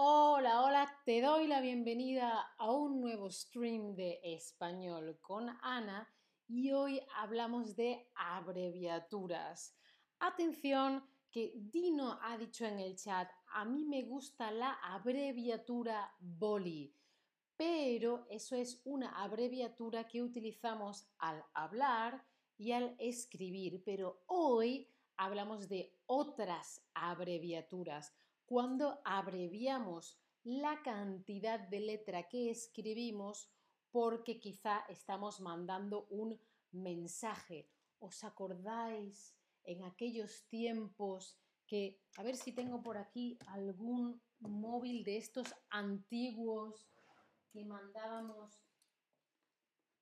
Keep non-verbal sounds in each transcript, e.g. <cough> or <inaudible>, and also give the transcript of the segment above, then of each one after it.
Hola, hola, te doy la bienvenida a un nuevo stream de español con Ana y hoy hablamos de abreviaturas. Atención, que Dino ha dicho en el chat, a mí me gusta la abreviatura BOLI, pero eso es una abreviatura que utilizamos al hablar y al escribir, pero hoy hablamos de otras abreviaturas cuando abreviamos la cantidad de letra que escribimos porque quizá estamos mandando un mensaje. ¿Os acordáis en aquellos tiempos que, a ver si tengo por aquí algún móvil de estos antiguos que mandábamos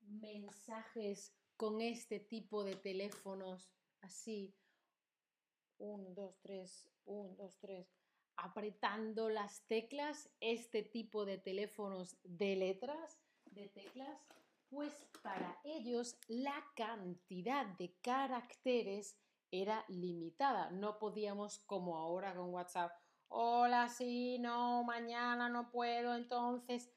mensajes con este tipo de teléfonos así? 1, 2, 3, 1, 2, 3 apretando las teclas, este tipo de teléfonos de letras, de teclas, pues para ellos la cantidad de caracteres era limitada. No podíamos, como ahora con WhatsApp, hola, sí, no, mañana no puedo. Entonces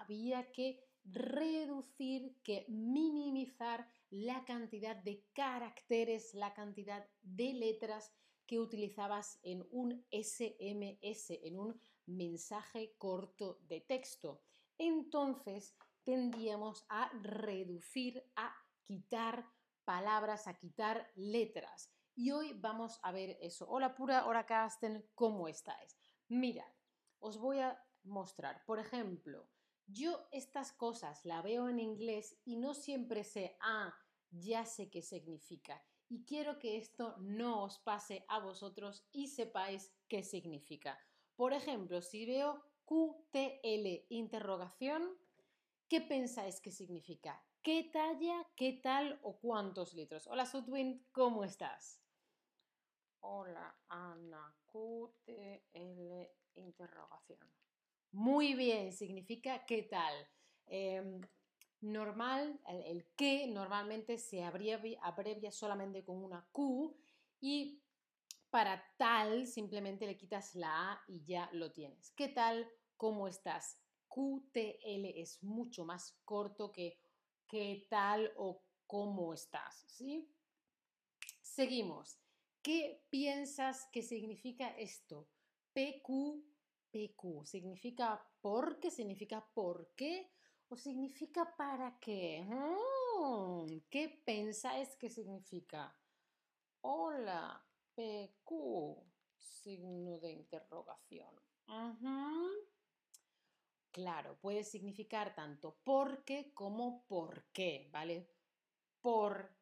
había que reducir, que minimizar la cantidad de caracteres, la cantidad de letras que utilizabas en un SMS, en un mensaje corto de texto. Entonces tendíamos a reducir, a quitar palabras, a quitar letras. Y hoy vamos a ver eso. Hola pura, hola Casten, ¿cómo estáis? Mirad, os voy a mostrar. Por ejemplo, yo estas cosas la veo en inglés y no siempre sé, ah, ya sé qué significa y quiero que esto no os pase a vosotros y sepáis qué significa. Por ejemplo, si veo QTL interrogación, ¿qué pensáis que significa? ¿Qué talla, qué tal o cuántos litros? Hola Sudwind, ¿cómo estás? Hola Ana, QTL interrogación. Muy bien, significa qué tal. Em, normal, el, que normalmente se abrevia, solamente con una Q y para tal simplemente le quitas la A y ya lo tienes. ¿Qué tal? ¿Cómo estás? QTL es mucho más corto que qué tal o cómo estás, ¿sí? Seguimos. ¿Qué piensas que significa esto? PQ, PQ. ¿Significa por qué? ¿Significa por qué? O significa para qué. Mm, ¿Qué pensáis que significa? Hola, PQ, signo de interrogación. Claro, puede significar tanto porque como por qué, ¿vale? Por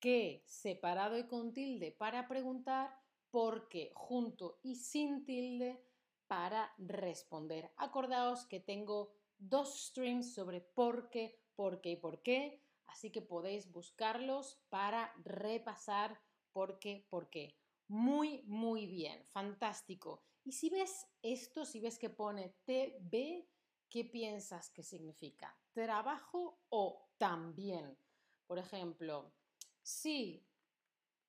qué separado y con tilde para preguntar, porque junto y sin tilde para responder. Acordaos que tengo dos streams sobre por qué, por qué y por qué, así que podéis buscarlos para repasar por qué, por qué. Muy, muy bien, fantástico. Y si ves esto, si ves que pone TB, ¿qué piensas que significa? ¿Trabajo o también? Por ejemplo, si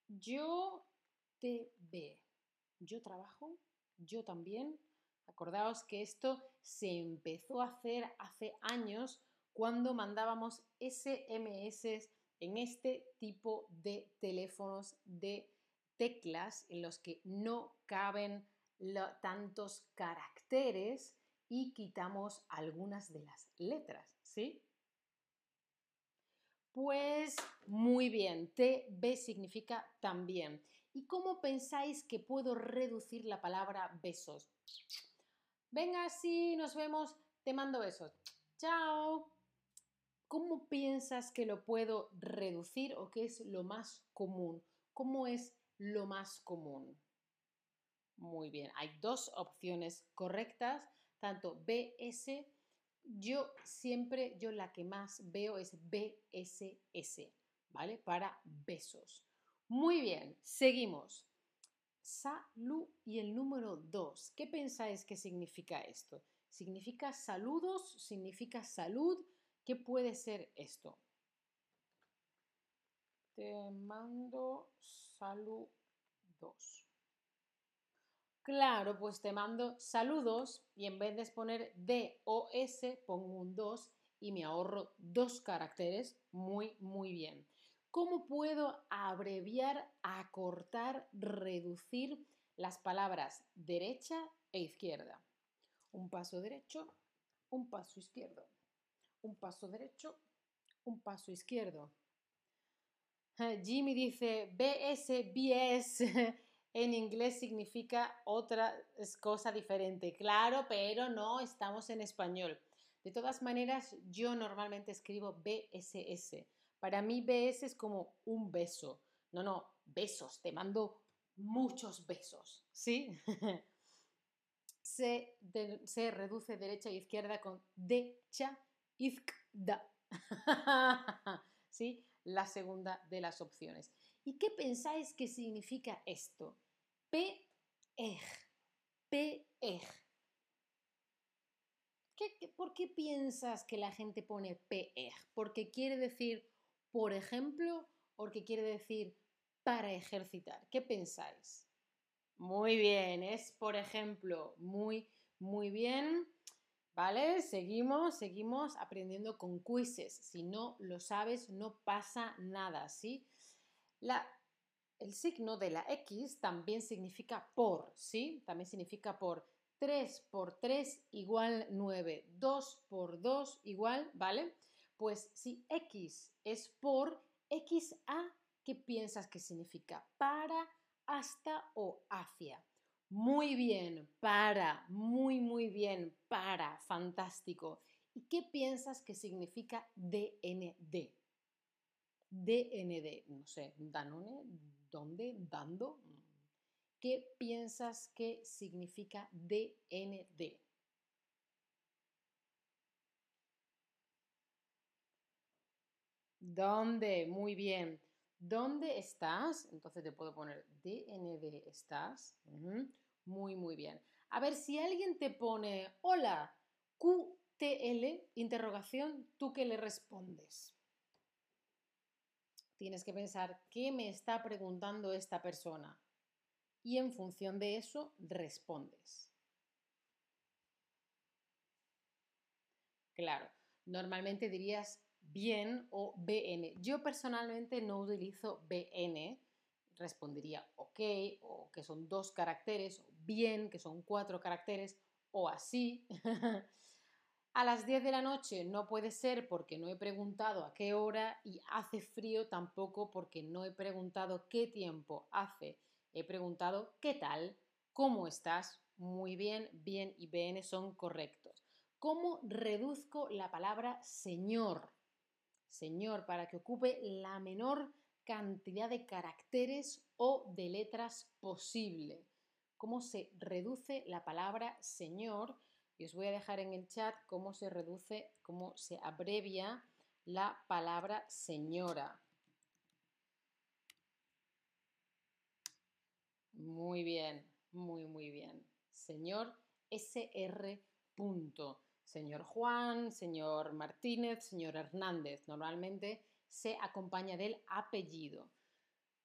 yo te ve, yo trabajo, yo también, Acordaos que esto se empezó a hacer hace años cuando mandábamos SMS en este tipo de teléfonos de teclas en los que no caben tantos caracteres y quitamos algunas de las letras, ¿sí? Pues muy bien, TB significa también. ¿Y cómo pensáis que puedo reducir la palabra besos? Venga, sí, nos vemos, te mando besos. Chao. ¿Cómo piensas que lo puedo reducir o qué es lo más común? ¿Cómo es lo más común? Muy bien, hay dos opciones correctas, tanto BS, yo siempre, yo la que más veo es BSS, ¿vale? Para besos. Muy bien, seguimos salud y el número 2. ¿Qué pensáis que significa esto? ¿Significa saludos? ¿Significa salud? ¿Qué puede ser esto? Te mando saludos. Claro, pues te mando saludos y en vez de poner D o S pongo un 2 y me ahorro dos caracteres. Muy, muy bien. ¿Cómo puedo abreviar, acortar, reducir las palabras derecha e izquierda? Un paso derecho, un paso izquierdo. Un paso derecho, un paso izquierdo. Jimmy dice BS, <laughs> en inglés significa otra cosa diferente. Claro, pero no estamos en español. De todas maneras, yo normalmente escribo BSS. Para mí BS es como un beso. No, no, besos. Te mando muchos besos. ¿Sí? <laughs> se, se, reduce derecha e izquierda con decha, izquda. <laughs> ¿Sí? La segunda de las opciones. ¿Y qué pensáis que significa esto? P-ej. P-ej. por qué piensas que la gente pone P-ej? ¿Porque quiere decir, por ejemplo, o porque quiere decir para ejercitar? ¿Qué pensáis? Muy bien, es por ejemplo, muy, muy bien. ¿Vale? Seguimos, seguimos aprendiendo con quizzes. Si no lo sabes, no pasa nada, ¿sí? La, el signo de la X también significa por, ¿sí? También significa por 3 por 3 igual 9, 2 por 2 igual, ¿vale? Pues si X es por, XA, ¿qué piensas que significa? Para, hasta o hacia. Muy bien, para, muy, muy bien, para, fantástico. ¿Y qué piensas que significa DND? DND, no sé, Danone, ¿dónde? ¿Dando? ¿Qué piensas que significa DND? ¿Dónde? Muy bien. ¿Dónde estás? Entonces te puedo poner DND estás. Muy, muy bien. A ver, si alguien te pone hola, QTL, interrogación, ¿tú qué le respondes? Tienes que pensar qué me está preguntando esta persona y en función de eso respondes. Claro, normalmente dirías bien o BN. Yo personalmente no utilizo BN, respondería ok o que son dos caracteres, o bien que son cuatro caracteres o así. <laughs> a las 10 de la noche no puede ser porque no he preguntado a qué hora y hace frío tampoco porque no he preguntado qué tiempo hace. He preguntado qué tal, cómo estás, muy bien, bien y BN son correctos. ¿Cómo reduzco la palabra señor? Señor, para que ocupe la menor cantidad de caracteres o de letras posible. ¿Cómo se reduce la palabra Señor? Y os voy a dejar en el chat cómo se reduce, cómo se abrevia la palabra señora. Muy bien, muy, muy bien. Señor SR. Punto señor Juan, señor Martínez, señor Hernández. Normalmente se acompaña del apellido.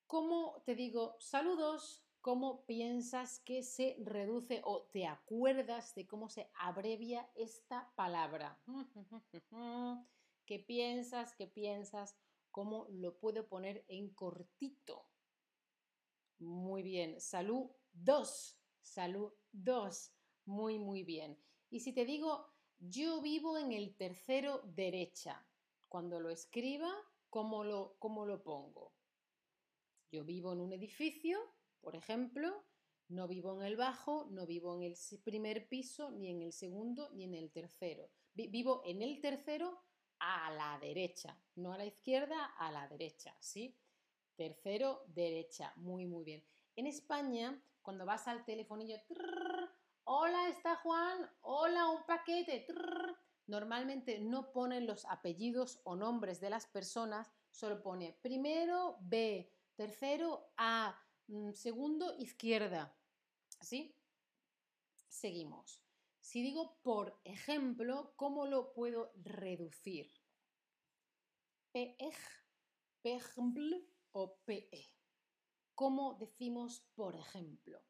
¿Cómo te digo saludos? ¿Cómo piensas que se reduce o te acuerdas de cómo se abrevia esta palabra? <laughs> ¿Qué piensas? ¿Qué piensas? ¿Cómo lo puedo poner en cortito? Muy bien. Salud dos. Salud dos. Muy, muy bien. Y si te digo yo vivo en el tercero derecha. Cuando lo escriba, ¿cómo lo, cómo lo pongo? Yo vivo en un edificio, por ejemplo, no vivo en el bajo, no vivo en el primer piso, ni en el segundo, ni en el tercero. Vivo en el tercero a la derecha, no a la izquierda, a la derecha, ¿sí? Tercero, derecha, muy, muy bien. En España, cuando vas al telefonillo, Hola, está Juan. Paquete. Normalmente no ponen los apellidos o nombres de las personas, solo pone primero B, tercero A, mm, segundo izquierda. ¿Sí? Seguimos. Si digo por ejemplo, ¿cómo lo puedo reducir? PEJ, PEJMPL o PE. ¿Cómo decimos por ejemplo?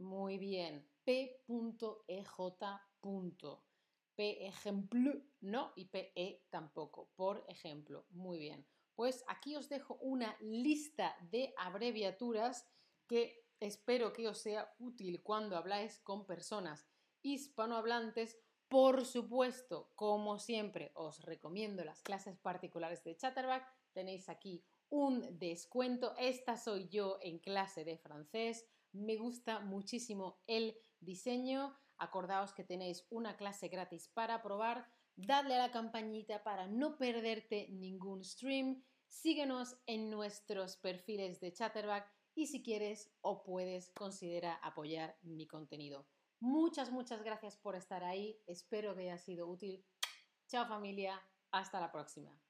Muy bien. P.ej. P ejemplo, no, y PE tampoco, por ejemplo. Muy bien. Pues aquí os dejo una lista de abreviaturas que espero que os sea útil cuando habláis con personas hispanohablantes. Por supuesto, como siempre, os recomiendo las clases particulares de Chatterback. Tenéis aquí un descuento. Esta soy yo en clase de francés. Me gusta muchísimo el diseño. Acordaos que tenéis una clase gratis para probar. Dadle a la campanita para no perderte ningún stream. Síguenos en nuestros perfiles de Chatterback y si quieres o puedes considera apoyar mi contenido. Muchas, muchas gracias por estar ahí. Espero que haya sido útil. Chao familia. Hasta la próxima.